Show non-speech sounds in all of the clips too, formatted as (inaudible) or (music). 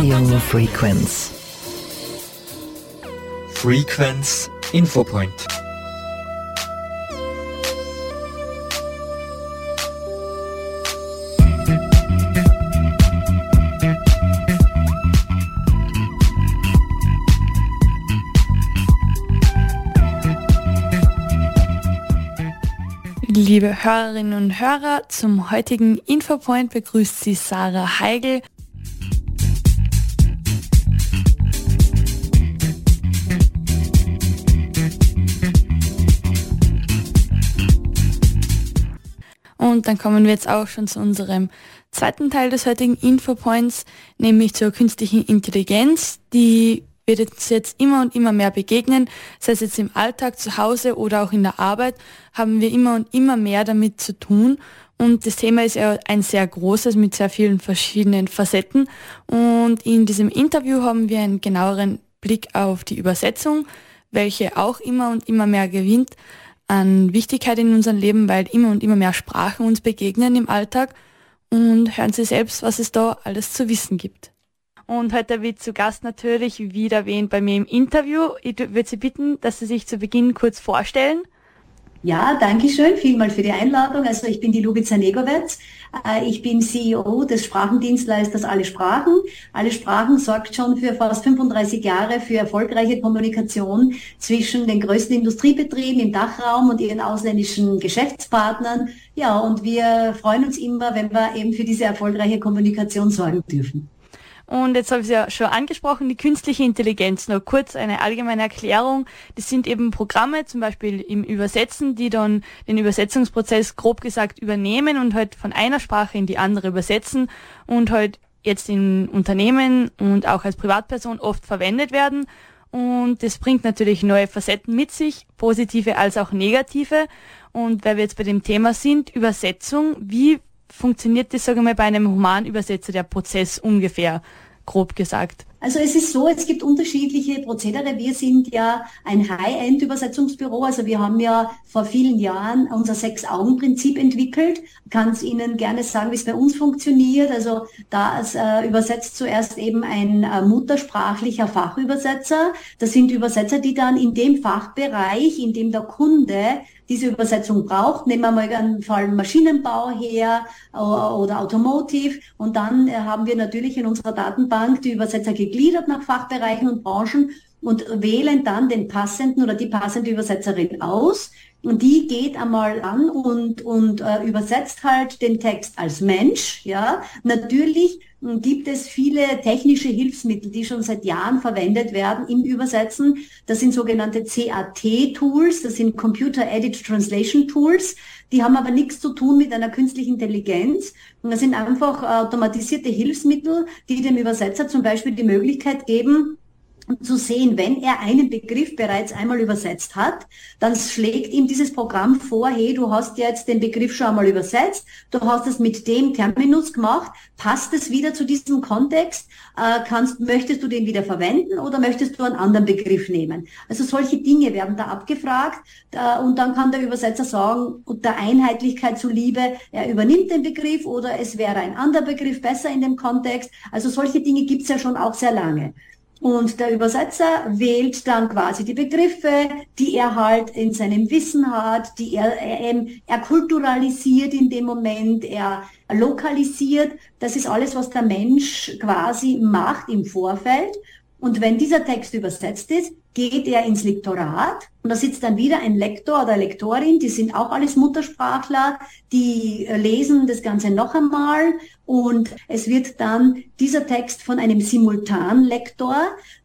Radio Frequenz. Frequenz Infopoint. Liebe Hörerinnen und Hörer, zum heutigen Infopoint begrüßt Sie Sarah Heigl. Und dann kommen wir jetzt auch schon zu unserem zweiten Teil des heutigen Infopoints, nämlich zur künstlichen Intelligenz, die wird uns jetzt immer und immer mehr begegnen, sei es jetzt im Alltag, zu Hause oder auch in der Arbeit, haben wir immer und immer mehr damit zu tun. Und das Thema ist ja ein sehr großes mit sehr vielen verschiedenen Facetten. Und in diesem Interview haben wir einen genaueren Blick auf die Übersetzung, welche auch immer und immer mehr gewinnt an Wichtigkeit in unserem Leben, weil immer und immer mehr Sprachen uns begegnen im Alltag. Und hören Sie selbst, was es da alles zu wissen gibt. Und heute wird zu Gast natürlich, wie wieder erwähnt, bei mir im Interview. Ich würde Sie bitten, dass Sie sich zu Beginn kurz vorstellen. Ja, danke schön. Vielmal für die Einladung. Also ich bin die Lubica Negowetz. Äh, ich bin CEO des Sprachendienstleisters Alle Sprachen. Alle Sprachen sorgt schon für fast 35 Jahre für erfolgreiche Kommunikation zwischen den größten Industriebetrieben im Dachraum und ihren ausländischen Geschäftspartnern. Ja, und wir freuen uns immer, wenn wir eben für diese erfolgreiche Kommunikation sorgen dürfen. Und jetzt habe ich es ja schon angesprochen, die künstliche Intelligenz. Nur kurz eine allgemeine Erklärung. Das sind eben Programme, zum Beispiel im Übersetzen, die dann den Übersetzungsprozess grob gesagt übernehmen und halt von einer Sprache in die andere übersetzen und halt jetzt in Unternehmen und auch als Privatperson oft verwendet werden. Und das bringt natürlich neue Facetten mit sich, positive als auch negative. Und weil wir jetzt bei dem Thema sind, Übersetzung, wie funktioniert das, sagen wir mal, bei einem Humanübersetzer der Prozess ungefähr, grob gesagt? Also es ist so, es gibt unterschiedliche Prozedere. Wir sind ja ein High-End-Übersetzungsbüro. Also wir haben ja vor vielen Jahren unser Sechs-Augen-Prinzip entwickelt. Ich kann es Ihnen gerne sagen, wie es bei uns funktioniert. Also da äh, übersetzt zuerst eben ein äh, muttersprachlicher Fachübersetzer. Das sind Übersetzer, die dann in dem Fachbereich, in dem der Kunde diese Übersetzung braucht. Nehmen wir mal einen Fall Maschinenbau her oder Automotive. Und dann äh, haben wir natürlich in unserer Datenbank die Übersetzer gegliedert nach Fachbereichen und Branchen und wählen dann den passenden oder die passende Übersetzerin aus. Und die geht einmal an und, und äh, übersetzt halt den Text als Mensch. Ja, natürlich gibt es viele technische Hilfsmittel, die schon seit Jahren verwendet werden im Übersetzen. Das sind sogenannte CAT-Tools, das sind Computer Edit Translation Tools. Die haben aber nichts zu tun mit einer künstlichen Intelligenz. Das sind einfach automatisierte Hilfsmittel, die dem Übersetzer zum Beispiel die Möglichkeit geben, zu sehen, wenn er einen Begriff bereits einmal übersetzt hat, dann schlägt ihm dieses Programm vor, hey, du hast jetzt den Begriff schon einmal übersetzt, du hast es mit dem Terminus gemacht, passt es wieder zu diesem Kontext, äh, kannst, möchtest du den wieder verwenden oder möchtest du einen anderen Begriff nehmen? Also solche Dinge werden da abgefragt äh, und dann kann der Übersetzer sagen, unter Einheitlichkeit zuliebe, er übernimmt den Begriff oder es wäre ein anderer Begriff besser in dem Kontext. Also solche Dinge gibt es ja schon auch sehr lange. Und der Übersetzer wählt dann quasi die Begriffe, die er halt in seinem Wissen hat, die er, er, er kulturalisiert in dem Moment, er lokalisiert. Das ist alles, was der Mensch quasi macht im Vorfeld. Und wenn dieser Text übersetzt ist, geht er ins Lektorat und da sitzt dann wieder ein Lektor oder Lektorin, die sind auch alles Muttersprachler, die äh, lesen das Ganze noch einmal und es wird dann dieser Text von einem Simultanlektor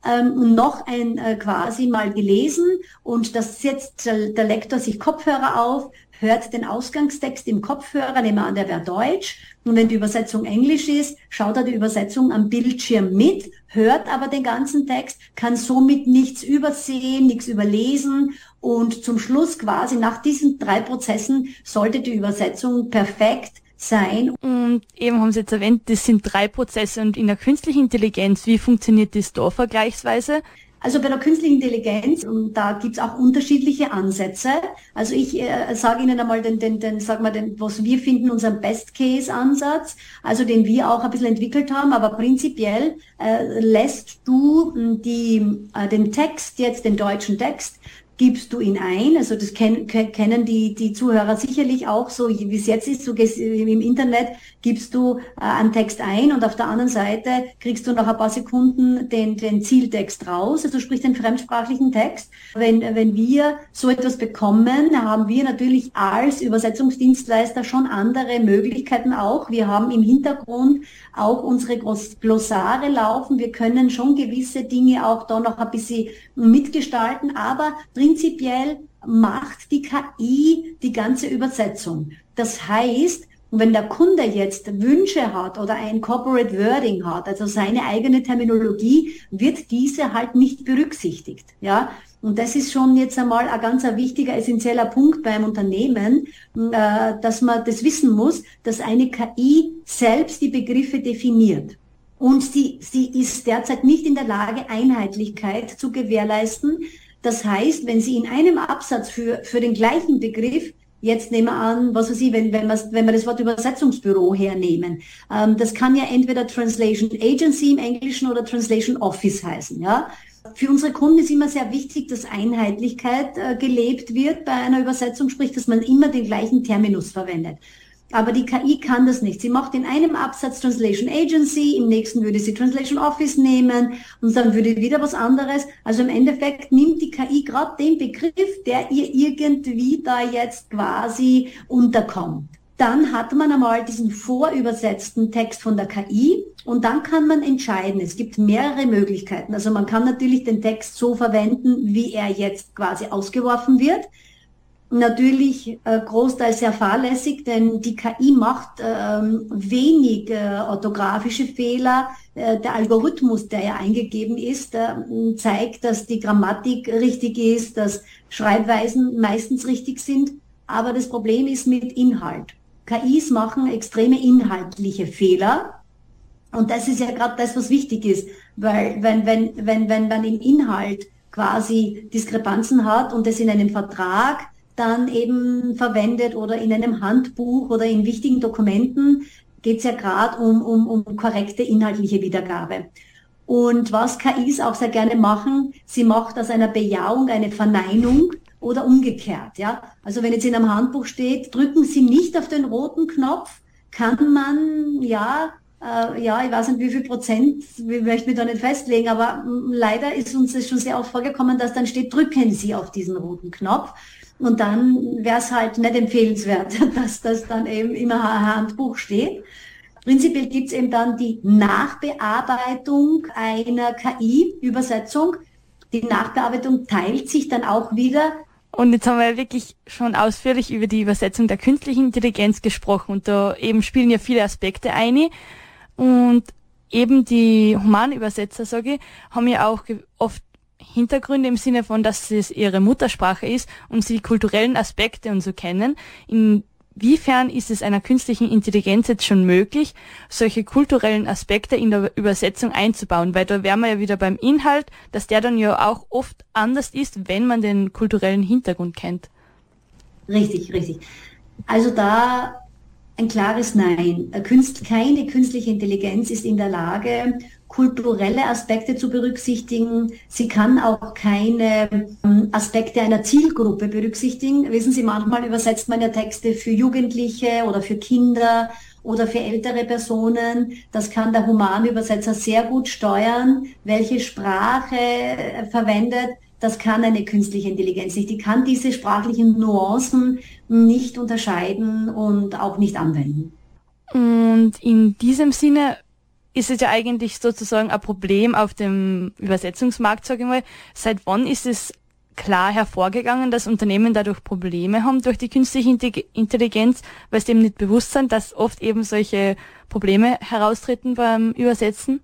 ähm, noch ein äh, quasi mal gelesen und das setzt der, der Lektor sich Kopfhörer auf, hört den Ausgangstext im Kopfhörer, nehmen wir an, der wäre Deutsch. Und wenn die Übersetzung Englisch ist, schaut er die Übersetzung am Bildschirm mit, hört aber den ganzen Text, kann somit nichts übersehen, nichts überlesen. Und zum Schluss quasi nach diesen drei Prozessen sollte die Übersetzung perfekt sein. Und eben haben Sie jetzt erwähnt, das sind drei Prozesse und in der künstlichen Intelligenz, wie funktioniert das da vergleichsweise? Also bei der künstlichen Intelligenz, da gibt's auch unterschiedliche Ansätze. Also ich äh, sage Ihnen einmal den, den, den, sag mal, den, was wir finden, unseren Best-Case-Ansatz, also den wir auch ein bisschen entwickelt haben, aber prinzipiell äh, lässt du die, äh, den Text, jetzt den deutschen Text, gibst du ihn ein. Also das kennen, kennen die, die Zuhörer sicherlich auch so, wie es jetzt ist, so im Internet gibst du äh, einen Text ein und auf der anderen Seite kriegst du nach ein paar Sekunden den, den Zieltext raus, also sprich den fremdsprachlichen Text. Wenn, wenn wir so etwas bekommen, haben wir natürlich als Übersetzungsdienstleister schon andere Möglichkeiten auch. Wir haben im Hintergrund auch unsere Glossare laufen. Wir können schon gewisse Dinge auch da noch ein bisschen mitgestalten, aber prinzipiell macht die KI die ganze Übersetzung. Das heißt, wenn der Kunde jetzt Wünsche hat oder ein Corporate Wording hat, also seine eigene Terminologie, wird diese halt nicht berücksichtigt. Ja, und das ist schon jetzt einmal ein ganz wichtiger, essentieller Punkt beim Unternehmen, äh, dass man das wissen muss, dass eine KI selbst die Begriffe definiert. Und sie, sie ist derzeit nicht in der Lage, Einheitlichkeit zu gewährleisten. Das heißt, wenn Sie in einem Absatz für, für den gleichen Begriff Jetzt nehmen wir an, was weiß ich, wenn, wenn, wenn wir das Wort Übersetzungsbüro hernehmen. Ähm, das kann ja entweder Translation Agency im Englischen oder Translation Office heißen. Ja? Für unsere Kunden ist immer sehr wichtig, dass Einheitlichkeit äh, gelebt wird bei einer Übersetzung, sprich, dass man immer den gleichen Terminus verwendet. Aber die KI kann das nicht. Sie macht in einem Absatz Translation Agency, im nächsten würde sie Translation Office nehmen und dann würde wieder was anderes. Also im Endeffekt nimmt die KI gerade den Begriff, der ihr irgendwie da jetzt quasi unterkommt. Dann hat man einmal diesen vorübersetzten Text von der KI und dann kann man entscheiden. Es gibt mehrere Möglichkeiten. Also man kann natürlich den Text so verwenden, wie er jetzt quasi ausgeworfen wird natürlich äh, großteils sehr fahrlässig, denn die KI macht ähm, wenig äh, orthografische Fehler. Äh, der Algorithmus, der ja eingegeben ist, äh, zeigt, dass die Grammatik richtig ist, dass Schreibweisen meistens richtig sind. Aber das Problem ist mit Inhalt. KIs machen extreme inhaltliche Fehler. Und das ist ja gerade das, was wichtig ist, weil wenn, wenn, wenn, wenn man im Inhalt quasi Diskrepanzen hat und es in einem Vertrag dann eben verwendet oder in einem Handbuch oder in wichtigen Dokumenten geht es ja gerade um, um, um korrekte inhaltliche Wiedergabe. Und was KIs auch sehr gerne machen, sie macht aus einer Bejahung eine Verneinung oder umgekehrt. Ja? Also wenn jetzt in einem Handbuch steht, drücken Sie nicht auf den roten Knopf, kann man ja äh, ja, ich weiß nicht, wie viel Prozent, ich möchte mich da nicht festlegen, aber leider ist uns das schon sehr oft vorgekommen, dass dann steht, drücken Sie auf diesen roten Knopf. Und dann wäre es halt nicht empfehlenswert, (laughs) dass das dann eben immer ein Handbuch steht. Prinzipiell gibt es eben dann die Nachbearbeitung einer KI-Übersetzung. Die Nachbearbeitung teilt sich dann auch wieder. Und jetzt haben wir ja wirklich schon ausführlich über die Übersetzung der künstlichen Intelligenz gesprochen und da eben spielen ja viele Aspekte ein. Und eben die Humanübersetzer, sage ich, haben ja auch oft Hintergründe im Sinne von, dass es ihre Muttersprache ist und sie die kulturellen Aspekte und so kennen. Inwiefern ist es einer künstlichen Intelligenz jetzt schon möglich, solche kulturellen Aspekte in der Übersetzung einzubauen? Weil da wären wir ja wieder beim Inhalt, dass der dann ja auch oft anders ist, wenn man den kulturellen Hintergrund kennt. Richtig, richtig. Also da ein klares Nein. Keine künstliche Intelligenz ist in der Lage, kulturelle Aspekte zu berücksichtigen. Sie kann auch keine ähm, Aspekte einer Zielgruppe berücksichtigen. Wissen Sie, manchmal übersetzt man ja Texte für Jugendliche oder für Kinder oder für ältere Personen. Das kann der Humanübersetzer sehr gut steuern, welche Sprache äh, verwendet. Das kann eine künstliche Intelligenz nicht. Die kann diese sprachlichen Nuancen nicht unterscheiden und auch nicht anwenden. Und in diesem Sinne ist es ja eigentlich sozusagen ein Problem auf dem Übersetzungsmarkt, sage ich mal. Seit wann ist es klar hervorgegangen, dass Unternehmen dadurch Probleme haben durch die künstliche Intelligenz, weil sie eben nicht bewusst sind, dass oft eben solche Probleme heraustreten beim Übersetzen?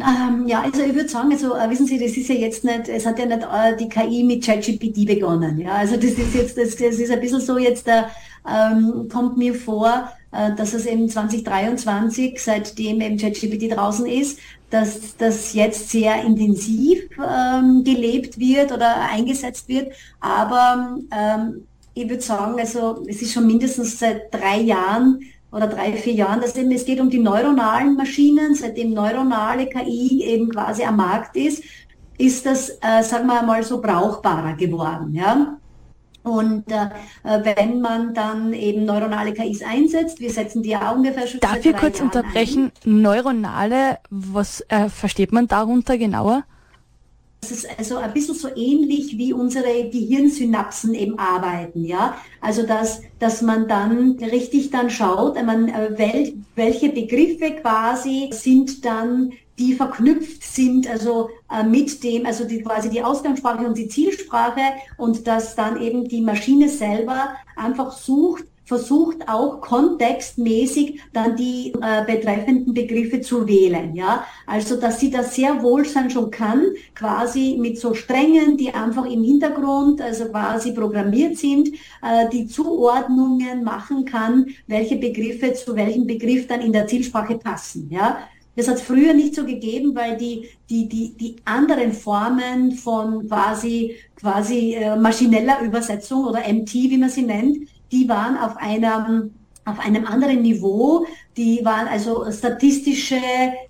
Ähm, ja, also ich würde sagen, also äh, wissen Sie, das ist ja jetzt nicht, es hat ja nicht äh, die KI mit ChatGPT begonnen. Ja, also das ist jetzt, das, das ist ein bisschen so jetzt, äh, ähm, kommt mir vor, dass es eben 2023, seitdem eben ChatGPT draußen ist, dass das jetzt sehr intensiv ähm, gelebt wird oder eingesetzt wird. Aber ähm, ich würde sagen, also es ist schon mindestens seit drei Jahren oder drei, vier Jahren, dass eben, es geht um die neuronalen Maschinen, seitdem neuronale KI eben quasi am Markt ist, ist das, äh, sagen wir mal, so brauchbarer geworden. Ja? Und äh, wenn man dann eben neuronale KIs einsetzt, wir setzen die ja ungefähr schon Darf ich kurz Jahren unterbrechen? Ein. Neuronale, was äh, versteht man darunter genauer? Das ist also ein bisschen so ähnlich wie unsere Gehirnsynapsen eben arbeiten, ja. Also dass, dass man dann richtig dann schaut, man, äh, wel, welche Begriffe quasi sind dann die verknüpft sind, also äh, mit dem, also die, quasi die Ausgangssprache und die Zielsprache und dass dann eben die Maschine selber einfach sucht, versucht auch kontextmäßig dann die äh, betreffenden Begriffe zu wählen. Ja, also dass sie das sehr wohl schon kann, quasi mit so Strängen, die einfach im Hintergrund, also quasi programmiert sind, äh, die Zuordnungen machen kann, welche Begriffe zu welchem Begriff dann in der Zielsprache passen. Ja, das hat es früher nicht so gegeben, weil die, die, die, die anderen Formen von quasi, quasi äh, maschineller Übersetzung oder MT, wie man sie nennt, die waren auf einem, auf einem anderen Niveau. Die waren also statistische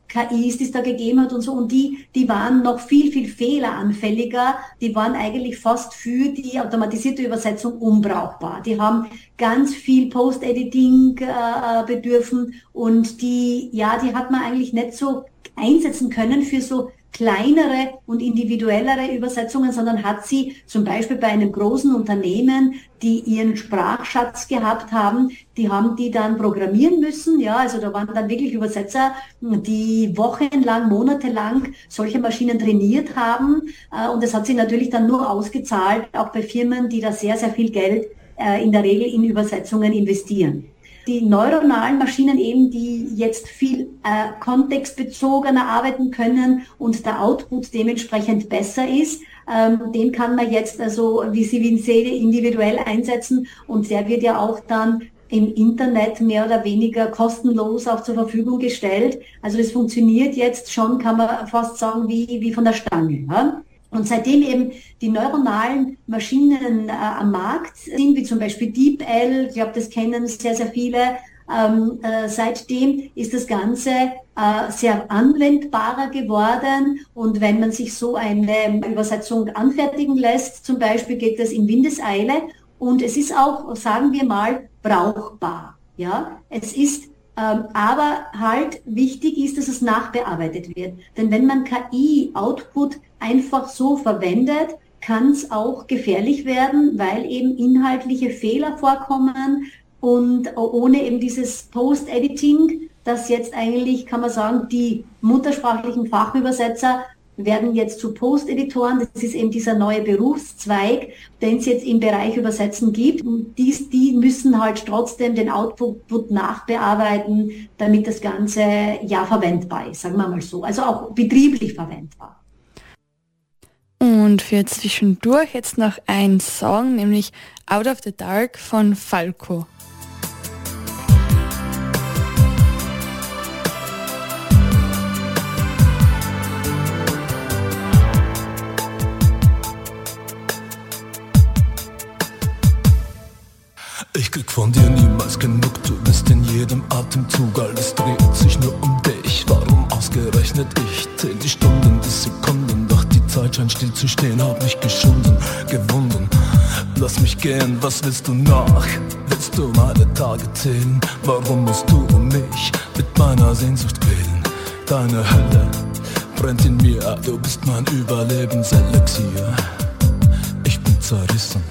KIs, die es da gegeben hat und so. Und die, die waren noch viel, viel fehleranfälliger. Die waren eigentlich fast für die automatisierte Übersetzung unbrauchbar. Die haben ganz viel Post-Editing äh, äh bedürfen und die, ja, die hat man eigentlich nicht so einsetzen können für so kleinere und individuellere Übersetzungen, sondern hat sie zum Beispiel bei einem großen Unternehmen, die ihren Sprachschatz gehabt haben, die haben die dann programmieren müssen. Ja, also da waren dann wirklich Übersetzer, die wochenlang, monatelang solche Maschinen trainiert haben. Äh, und das hat sie natürlich dann nur ausgezahlt, auch bei Firmen, die da sehr, sehr viel Geld äh, in der Regel in Übersetzungen investieren die neuronalen Maschinen eben, die jetzt viel äh, kontextbezogener arbeiten können und der Output dementsprechend besser ist, ähm, den kann man jetzt also, wie Sie sehen, individuell einsetzen und der wird ja auch dann im Internet mehr oder weniger kostenlos auch zur Verfügung gestellt. Also das funktioniert jetzt schon, kann man fast sagen, wie, wie von der Stange. Ja? Und seitdem eben die neuronalen Maschinen äh, am Markt sind, wie zum Beispiel DeepL, ich glaube, das kennen sehr, sehr viele, ähm, äh, seitdem ist das Ganze äh, sehr anwendbarer geworden. Und wenn man sich so eine Übersetzung anfertigen lässt, zum Beispiel geht das in Windeseile. Und es ist auch, sagen wir mal, brauchbar. Ja, es ist aber halt wichtig ist, dass es nachbearbeitet wird. Denn wenn man KI-Output einfach so verwendet, kann es auch gefährlich werden, weil eben inhaltliche Fehler vorkommen und ohne eben dieses Post-Editing, das jetzt eigentlich, kann man sagen, die muttersprachlichen Fachübersetzer werden jetzt zu Post-Editoren. Das ist eben dieser neue Berufszweig, den es jetzt im Bereich Übersetzen gibt. Und dies, die müssen halt trotzdem den Output nachbearbeiten, damit das Ganze ja verwendbar ist, sagen wir mal so. Also auch betrieblich verwendbar. Und für zwischendurch jetzt noch ein Song, nämlich Out of the Dark von Falco. Von dir niemals genug, du bist in jedem Atemzug, alles dreht sich nur um dich. Warum ausgerechnet ich? Zähl die Stunden, die Sekunden, doch die Zeit scheint still zu stehen, hab mich geschunden, gewunden. Lass mich gehen, was willst du nach? Willst du meine Tage zählen? Warum musst du mich mit meiner Sehnsucht quälen? Deine Hölle brennt in mir, du bist mein Überlebenselixier. Ich bin zerrissen.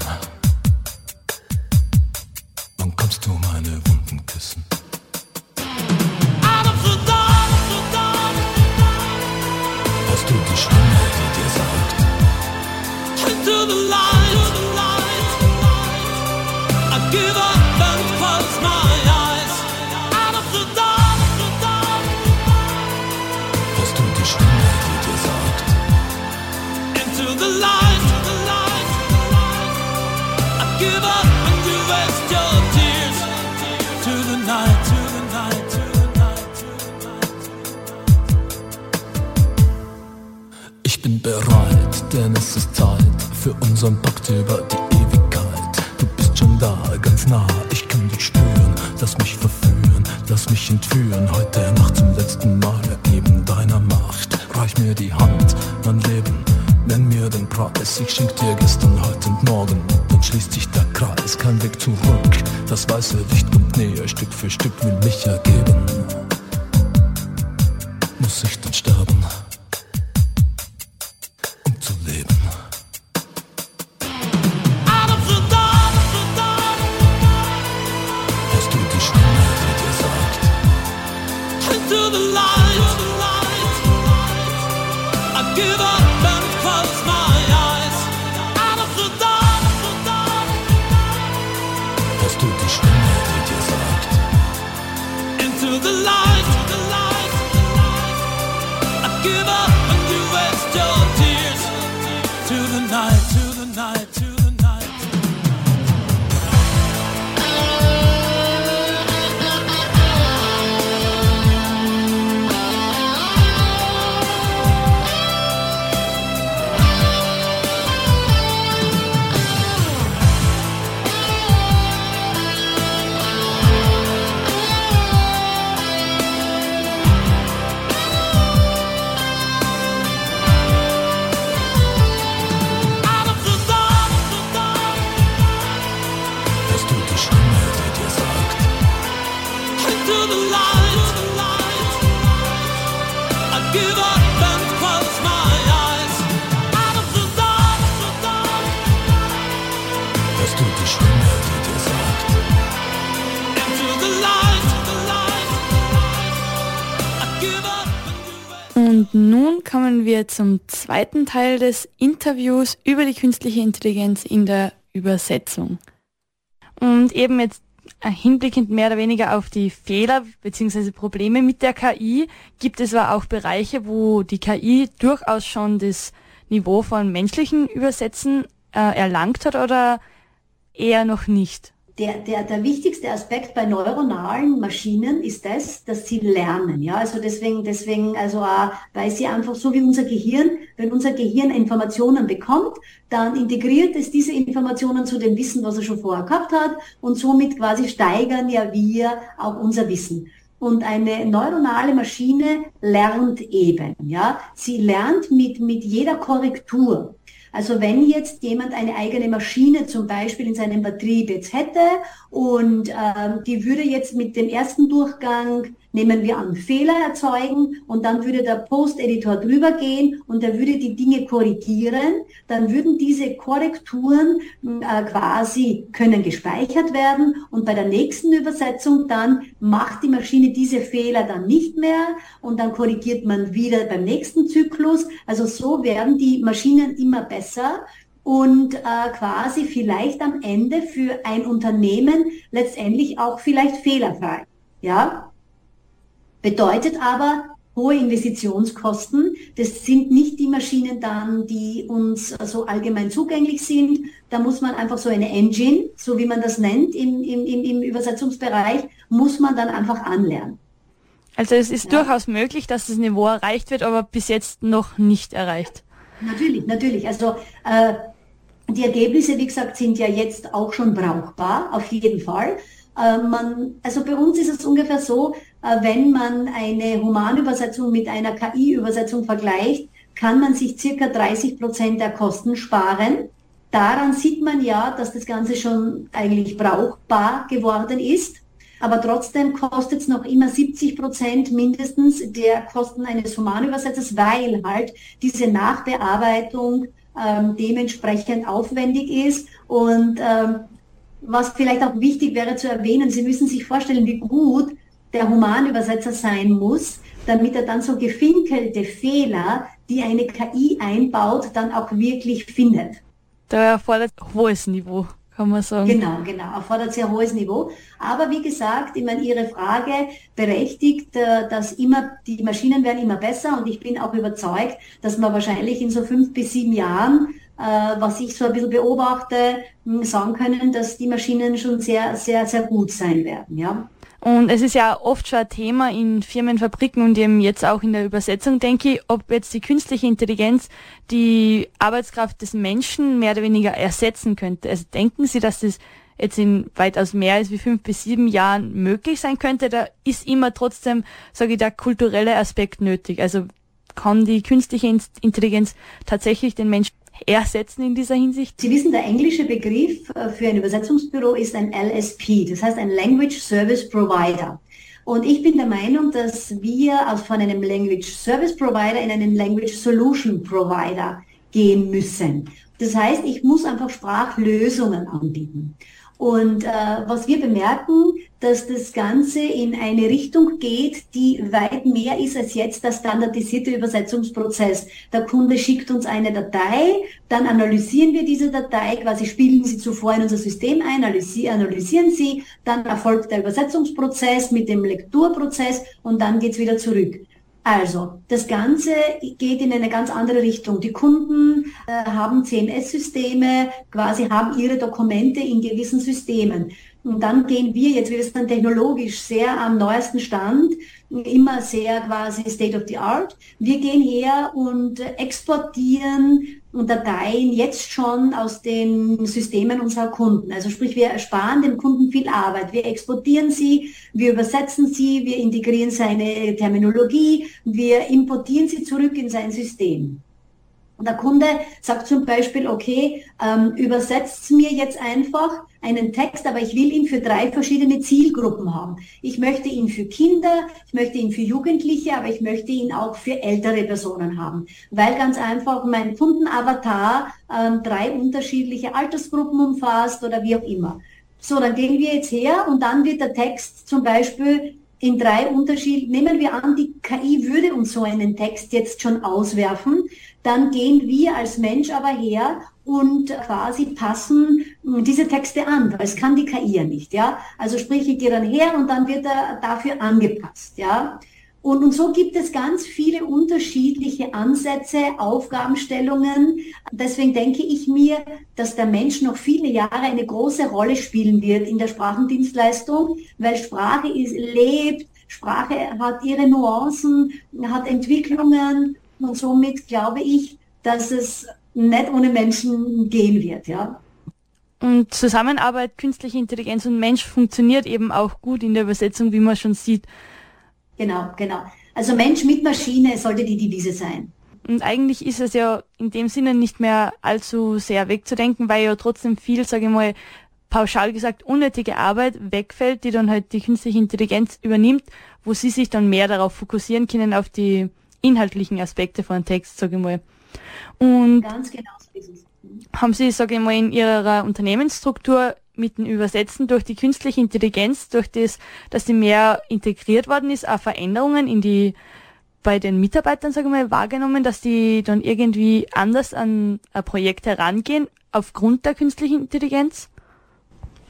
Entführen. Heute Nacht zum letzten Mal ergeben deiner Macht. Reich mir die Hand, mein Leben, nenn mir den Preis. Ich schenk dir gestern, heute und morgen. Dann schließt sich der Kreis, kein Weg zurück. Das weiße Licht kommt näher, Stück für Stück will mich ergeben. Muss ich dann sterben? Zum zweiten Teil des Interviews über die künstliche Intelligenz in der Übersetzung. Und eben jetzt hinblickend mehr oder weniger auf die Fehler bzw. Probleme mit der KI, gibt es aber auch Bereiche, wo die KI durchaus schon das Niveau von menschlichen Übersetzen äh, erlangt hat oder eher noch nicht? Der, der, der wichtigste Aspekt bei neuronalen Maschinen ist das, dass sie lernen. Ja, also deswegen, deswegen, also auch, weil sie einfach so wie unser Gehirn, wenn unser Gehirn Informationen bekommt, dann integriert es diese Informationen zu dem Wissen, was er schon vorher gehabt hat und somit quasi steigern ja wir auch unser Wissen. Und eine neuronale Maschine lernt eben, ja. Sie lernt mit, mit jeder Korrektur. Also wenn jetzt jemand eine eigene Maschine zum Beispiel in seinem Betrieb jetzt hätte und ähm, die würde jetzt mit dem ersten Durchgang nehmen wir an, Fehler erzeugen und dann würde der Post-Editor drüber gehen und er würde die Dinge korrigieren, dann würden diese Korrekturen äh, quasi können gespeichert werden und bei der nächsten Übersetzung dann macht die Maschine diese Fehler dann nicht mehr und dann korrigiert man wieder beim nächsten Zyklus. Also so werden die Maschinen immer besser und äh, quasi vielleicht am Ende für ein Unternehmen letztendlich auch vielleicht fehlerfrei. Ja, Bedeutet aber hohe Investitionskosten. Das sind nicht die Maschinen dann, die uns so allgemein zugänglich sind. Da muss man einfach so eine Engine, so wie man das nennt im, im, im Übersetzungsbereich, muss man dann einfach anlernen. Also es ist ja. durchaus möglich, dass das Niveau erreicht wird, aber bis jetzt noch nicht erreicht. Natürlich, natürlich. Also äh, die Ergebnisse, wie gesagt, sind ja jetzt auch schon brauchbar, auf jeden Fall. Äh, man, also bei uns ist es ungefähr so, äh, wenn man eine Humanübersetzung mit einer KI-Übersetzung vergleicht, kann man sich circa 30 Prozent der Kosten sparen. Daran sieht man ja, dass das Ganze schon eigentlich brauchbar geworden ist. Aber trotzdem kostet es noch immer 70 Prozent mindestens der Kosten eines Humanübersetzers, weil halt diese Nachbearbeitung ähm, dementsprechend aufwendig ist. Und ähm, was vielleicht auch wichtig wäre zu erwähnen, Sie müssen sich vorstellen, wie gut der Humanübersetzer sein muss, damit er dann so gefinkelte Fehler, die eine KI einbaut, dann auch wirklich findet. Da erfordert hohes Niveau, kann man sagen. Genau, genau, erfordert sehr hohes Niveau. Aber wie gesagt, ich meine, Ihre Frage berechtigt, äh, dass immer, die Maschinen werden immer besser und ich bin auch überzeugt, dass man wahrscheinlich in so fünf bis sieben Jahren was ich so ein bisschen beobachte, sagen können, dass die Maschinen schon sehr, sehr, sehr gut sein werden. Ja. Und es ist ja oft schon ein Thema in Firmen, Fabriken und eben jetzt auch in der Übersetzung, denke ich, ob jetzt die künstliche Intelligenz die Arbeitskraft des Menschen mehr oder weniger ersetzen könnte. Also denken Sie, dass das jetzt in weitaus mehr als wie fünf bis sieben Jahren möglich sein könnte, da ist immer trotzdem, sage ich, der kulturelle Aspekt nötig. Also kann die künstliche Intelligenz tatsächlich den Menschen ersetzen in dieser Hinsicht? Sie wissen, der englische Begriff äh, für ein Übersetzungsbüro ist ein LSP, das heißt ein Language Service Provider. Und ich bin der Meinung, dass wir von einem Language Service Provider in einen Language Solution Provider gehen müssen. Das heißt, ich muss einfach Sprachlösungen anbieten. Und äh, was wir bemerken, dass das Ganze in eine Richtung geht, die weit mehr ist als jetzt der standardisierte Übersetzungsprozess. Der Kunde schickt uns eine Datei, dann analysieren wir diese Datei, quasi spielen sie zuvor in unser System ein, analysieren sie, dann erfolgt der Übersetzungsprozess mit dem Lekturprozess und dann geht's wieder zurück. Also, das Ganze geht in eine ganz andere Richtung. Die Kunden äh, haben CMS-Systeme, quasi haben ihre Dokumente in gewissen Systemen. Und dann gehen wir jetzt, wir sind technologisch sehr am neuesten Stand, immer sehr quasi State of the Art. Wir gehen her und exportieren Dateien jetzt schon aus den Systemen unserer Kunden. Also sprich, wir ersparen dem Kunden viel Arbeit. Wir exportieren sie, wir übersetzen sie, wir integrieren seine Terminologie, wir importieren sie zurück in sein System. Und der Kunde sagt zum Beispiel, okay, ähm, übersetzt mir jetzt einfach einen Text, aber ich will ihn für drei verschiedene Zielgruppen haben. Ich möchte ihn für Kinder, ich möchte ihn für Jugendliche, aber ich möchte ihn auch für ältere Personen haben, weil ganz einfach mein Kundenavatar ähm, drei unterschiedliche Altersgruppen umfasst oder wie auch immer. So, dann gehen wir jetzt her und dann wird der Text zum Beispiel in drei Unterschieden, nehmen wir an, die KI würde uns so einen Text jetzt schon auswerfen, dann gehen wir als Mensch aber her und quasi passen diese Texte an, weil es kann die KI ja nicht, ja. Also sprich, ich gehe dann her und dann wird er dafür angepasst, ja. Und, und so gibt es ganz viele unterschiedliche Ansätze, Aufgabenstellungen. Deswegen denke ich mir, dass der Mensch noch viele Jahre eine große Rolle spielen wird in der Sprachendienstleistung, weil Sprache ist, lebt, Sprache hat ihre Nuancen, hat Entwicklungen und somit glaube ich, dass es nicht ohne Menschen gehen wird, ja. Und Zusammenarbeit, künstliche Intelligenz und Mensch funktioniert eben auch gut in der Übersetzung, wie man schon sieht. Genau, genau. Also Mensch mit Maschine sollte die Devise sein. Und eigentlich ist es ja in dem Sinne nicht mehr allzu sehr wegzudenken, weil ja trotzdem viel, sage ich mal, pauschal gesagt, unnötige Arbeit wegfällt, die dann halt die künstliche Intelligenz übernimmt, wo sie sich dann mehr darauf fokussieren können, auf die inhaltlichen Aspekte von Text, sage ich mal. Und Ganz genau so ist es. haben Sie, sage ich mal, in Ihrer Unternehmensstruktur mit dem Übersetzen durch die künstliche Intelligenz, durch das, dass sie mehr integriert worden ist, auch Veränderungen in die bei den Mitarbeitern, sage ich mal, wahrgenommen, dass die dann irgendwie anders an ein Projekt herangehen aufgrund der künstlichen Intelligenz?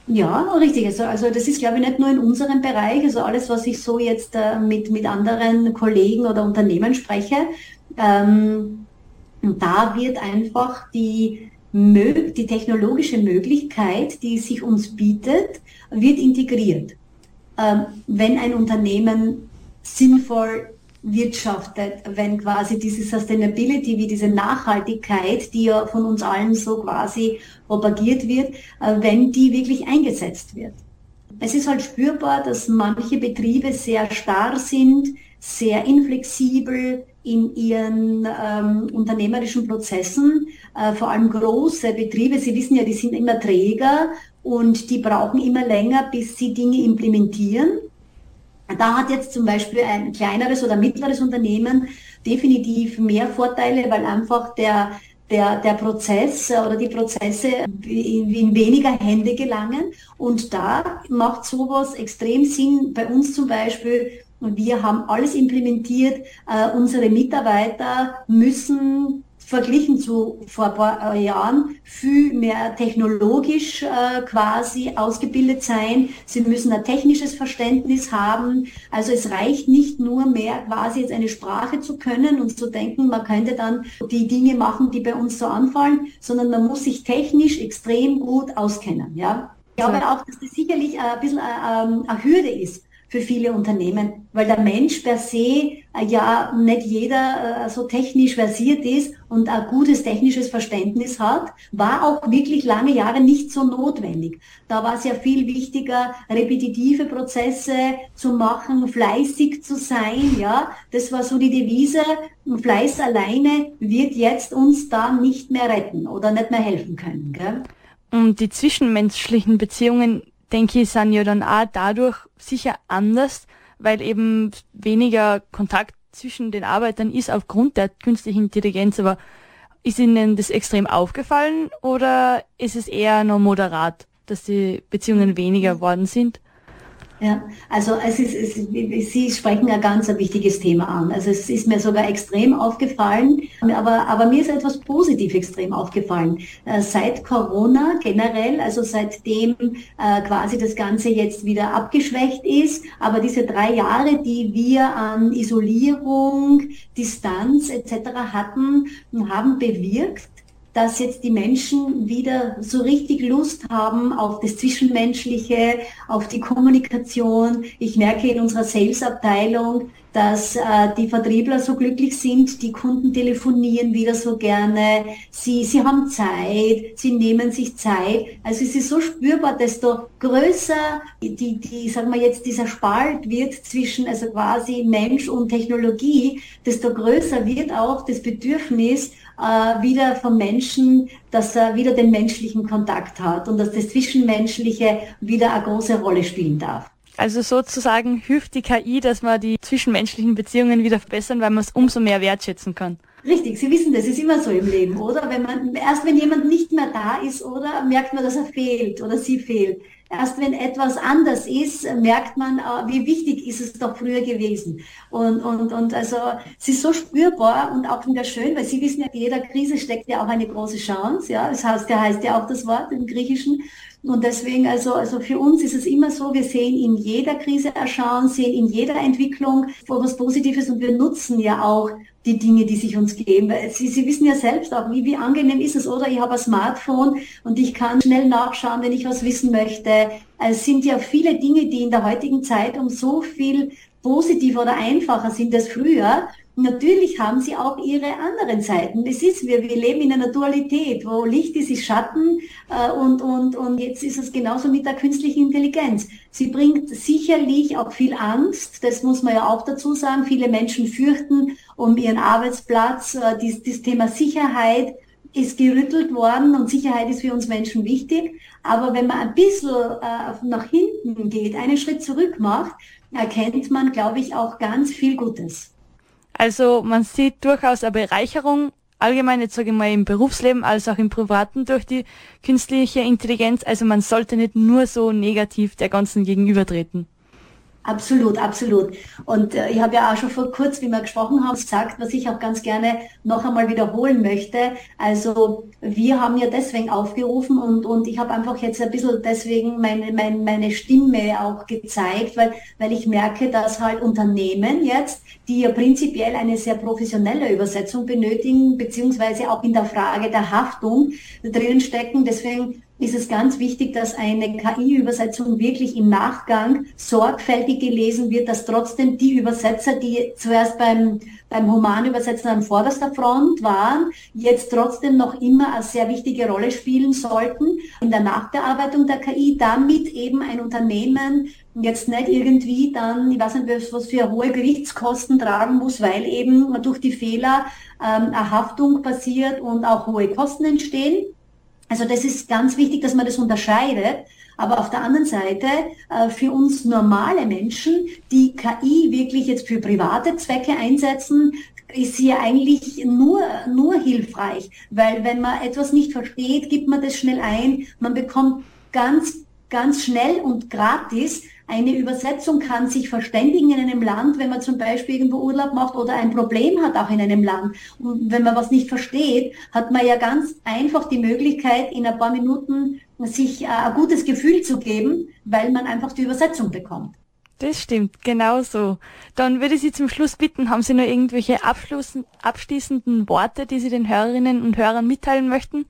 Ja, richtig. Also, also das ist, glaube ich, nicht nur in unserem Bereich, also alles, was ich so jetzt äh, mit, mit anderen Kollegen oder Unternehmen spreche, ähm, da wird einfach die, die technologische Möglichkeit, die sich uns bietet, wird integriert. Ähm, wenn ein Unternehmen sinnvoll wirtschaftet, wenn quasi diese Sustainability, wie diese Nachhaltigkeit, die ja von uns allen so quasi propagiert wird, äh, wenn die wirklich eingesetzt wird. Es ist halt spürbar, dass manche Betriebe sehr starr sind, sehr inflexibel in ihren ähm, unternehmerischen Prozessen, äh, vor allem große Betriebe. Sie wissen ja, die sind immer träger und die brauchen immer länger, bis sie Dinge implementieren. Da hat jetzt zum Beispiel ein kleineres oder mittleres Unternehmen definitiv mehr Vorteile, weil einfach der, der, der Prozess oder die Prozesse in, in weniger Hände gelangen. Und da macht sowas extrem Sinn. Bei uns zum Beispiel wir haben alles implementiert. Äh, unsere Mitarbeiter müssen verglichen zu vor ein paar äh, Jahren viel mehr technologisch äh, quasi ausgebildet sein. Sie müssen ein technisches Verständnis haben. Also es reicht nicht nur mehr quasi jetzt eine Sprache zu können und zu denken, man könnte dann die Dinge machen, die bei uns so anfallen, sondern man muss sich technisch extrem gut auskennen. Ja? Ich glaube auch, dass das sicherlich ein bisschen eine, äh, ähm, eine Hürde ist für viele Unternehmen, weil der Mensch per se äh, ja nicht jeder äh, so technisch versiert ist und ein gutes technisches Verständnis hat, war auch wirklich lange Jahre nicht so notwendig. Da war es ja viel wichtiger, repetitive Prozesse zu machen, fleißig zu sein, ja. Das war so die Devise. Fleiß alleine wird jetzt uns da nicht mehr retten oder nicht mehr helfen können, gell? Und die zwischenmenschlichen Beziehungen denke ich, sind ja dann auch dadurch sicher anders, weil eben weniger Kontakt zwischen den Arbeitern ist aufgrund der künstlichen Intelligenz. Aber ist Ihnen das extrem aufgefallen oder ist es eher nur moderat, dass die Beziehungen weniger worden sind? Ja, also es ist, es, Sie sprechen ein ganz ein wichtiges Thema an. Also es ist mir sogar extrem aufgefallen, aber, aber mir ist etwas positiv extrem aufgefallen. Äh, seit Corona generell, also seitdem äh, quasi das Ganze jetzt wieder abgeschwächt ist, aber diese drei Jahre, die wir an Isolierung, Distanz etc. hatten, haben bewirkt, dass jetzt die Menschen wieder so richtig Lust haben auf das Zwischenmenschliche, auf die Kommunikation. Ich merke in unserer Sales-Abteilung, dass äh, die Vertriebler so glücklich sind, die Kunden telefonieren wieder so gerne, sie, sie haben Zeit, sie nehmen sich Zeit. Also es ist so spürbar, desto größer die, die, sagen wir jetzt, dieser Spalt wird zwischen also quasi Mensch und Technologie, desto größer wird auch das Bedürfnis, äh, wieder vom Menschen, dass er wieder den menschlichen Kontakt hat und dass das Zwischenmenschliche wieder eine große Rolle spielen darf. Also sozusagen hilft die KI, dass man die zwischenmenschlichen Beziehungen wieder verbessern, weil man es umso mehr wertschätzen kann. Richtig, Sie wissen, das ist immer so im Leben, oder? Wenn man, erst wenn jemand nicht mehr da ist, oder, merkt man, dass er fehlt oder sie fehlt. Erst wenn etwas anders ist, merkt man, äh, wie wichtig ist es doch früher gewesen. Und, und, und also es ist so spürbar und auch wieder schön, weil Sie wissen ja, jeder Krise steckt ja auch eine große Chance. Ja, das heißt, heißt ja auch das Wort im Griechischen. Und deswegen, also, also für uns ist es immer so, wir sehen in jeder Krise erschauen, sehen in jeder Entwicklung was Positives und wir nutzen ja auch die Dinge, die sich uns geben. Sie, Sie wissen ja selbst auch, wie, wie angenehm ist es, oder? Ich habe ein Smartphone und ich kann schnell nachschauen, wenn ich was wissen möchte. Es sind ja viele Dinge, die in der heutigen Zeit um so viel positiver oder einfacher sind als früher. Natürlich haben sie auch ihre anderen Seiten. Es ist, wir, wir leben in einer Dualität, wo Licht ist, ist Schatten äh, und, und, und jetzt ist es genauso mit der künstlichen Intelligenz. Sie bringt sicherlich auch viel Angst, das muss man ja auch dazu sagen. Viele Menschen fürchten um ihren Arbeitsplatz. Äh, dies, das Thema Sicherheit ist gerüttelt worden und Sicherheit ist für uns Menschen wichtig. Aber wenn man ein bisschen äh, nach hinten geht, einen Schritt zurück macht, erkennt man, glaube ich, auch ganz viel Gutes. Also man sieht durchaus eine Bereicherung, allgemein jetzt sage ich mal im Berufsleben als auch im Privaten durch die künstliche Intelligenz. Also man sollte nicht nur so negativ der ganzen gegenübertreten. Absolut, absolut. Und äh, ich habe ja auch schon vor kurz, wie wir gesprochen haben, gesagt, was ich auch ganz gerne noch einmal wiederholen möchte. Also wir haben ja deswegen aufgerufen und, und ich habe einfach jetzt ein bisschen deswegen meine, meine, meine Stimme auch gezeigt, weil, weil ich merke, dass halt Unternehmen jetzt, die ja prinzipiell eine sehr professionelle Übersetzung benötigen, beziehungsweise auch in der Frage der Haftung drinnen stecken. Deswegen ist es ganz wichtig, dass eine KI-Übersetzung wirklich im Nachgang sorgfältig gelesen wird, dass trotzdem die Übersetzer, die zuerst beim, beim Humanübersetzen an vorderster Front waren, jetzt trotzdem noch immer eine sehr wichtige Rolle spielen sollten in der Nachbearbeitung der KI, damit eben ein Unternehmen jetzt nicht irgendwie dann, ich weiß nicht, was für hohe Gerichtskosten tragen muss, weil eben durch die Fehler ähm, eine Haftung passiert und auch hohe Kosten entstehen. Also das ist ganz wichtig, dass man das unterscheidet. Aber auf der anderen Seite, äh, für uns normale Menschen, die KI wirklich jetzt für private Zwecke einsetzen, ist ja eigentlich nur, nur hilfreich. Weil wenn man etwas nicht versteht, gibt man das schnell ein. Man bekommt ganz, ganz schnell und gratis eine Übersetzung kann sich verständigen in einem Land, wenn man zum Beispiel irgendwo Urlaub macht oder ein Problem hat auch in einem Land. Und wenn man was nicht versteht, hat man ja ganz einfach die Möglichkeit, in ein paar Minuten sich äh, ein gutes Gefühl zu geben, weil man einfach die Übersetzung bekommt. Das stimmt, genau so. Dann würde ich Sie zum Schluss bitten, haben Sie noch irgendwelche abschließenden Worte, die Sie den Hörerinnen und Hörern mitteilen möchten?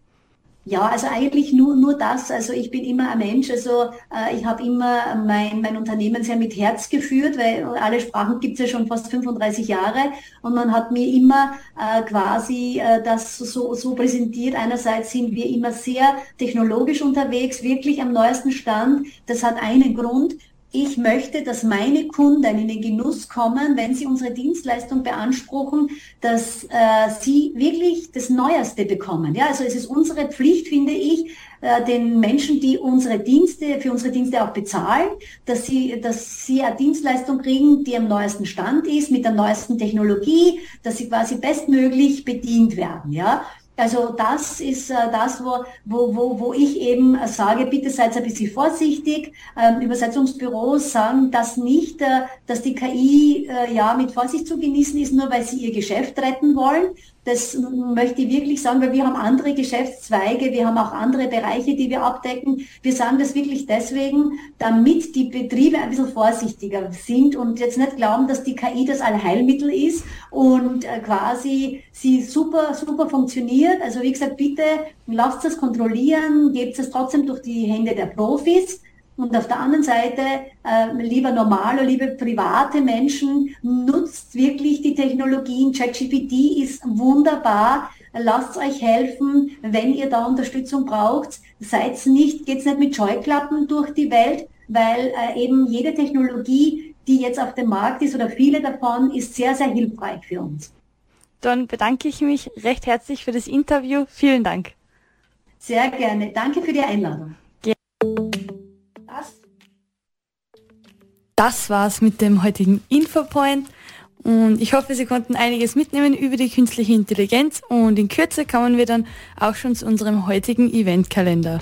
Ja, also eigentlich nur, nur das. Also ich bin immer ein Mensch. Also äh, ich habe immer mein, mein Unternehmen sehr mit Herz geführt, weil alle Sprachen gibt es ja schon fast 35 Jahre und man hat mir immer äh, quasi äh, das so, so präsentiert. Einerseits sind wir immer sehr technologisch unterwegs, wirklich am neuesten Stand. Das hat einen Grund ich möchte, dass meine Kunden in den Genuss kommen, wenn sie unsere Dienstleistung beanspruchen, dass äh, sie wirklich das Neueste bekommen. Ja, also es ist unsere Pflicht, finde ich, äh, den Menschen, die unsere Dienste, für unsere Dienste auch bezahlen, dass sie, dass sie eine Dienstleistung kriegen, die am neuesten Stand ist, mit der neuesten Technologie, dass sie quasi bestmöglich bedient werden. Ja, also das ist äh, das, wo, wo, wo, wo ich eben sage, bitte seid ein bisschen vorsichtig. Ähm, Übersetzungsbüros sagen das nicht, äh, dass die KI äh, ja mit Vorsicht zu genießen ist, nur weil sie ihr Geschäft retten wollen, das möchte ich wirklich sagen, weil wir haben andere Geschäftszweige, wir haben auch andere Bereiche, die wir abdecken. Wir sagen das wirklich deswegen, damit die Betriebe ein bisschen vorsichtiger sind und jetzt nicht glauben, dass die KI das Allheilmittel ist und äh, quasi sie super, super funktioniert. Also wie gesagt, bitte lasst es kontrollieren, gebt es trotzdem durch die Hände der Profis. Und auf der anderen Seite, äh, lieber normale, liebe private Menschen, nutzt wirklich die Technologien. ChatGPT ist wunderbar. Lasst euch helfen, wenn ihr da Unterstützung braucht. Seid nicht, geht's nicht mit Scheuklappen durch die Welt, weil äh, eben jede Technologie, die jetzt auf dem Markt ist oder viele davon, ist sehr, sehr hilfreich für uns. Dann bedanke ich mich recht herzlich für das Interview. Vielen Dank. Sehr gerne. Danke für die Einladung. Das war's mit dem heutigen Infopoint. Und ich hoffe, Sie konnten einiges mitnehmen über die künstliche Intelligenz und in Kürze kommen wir dann auch schon zu unserem heutigen Eventkalender.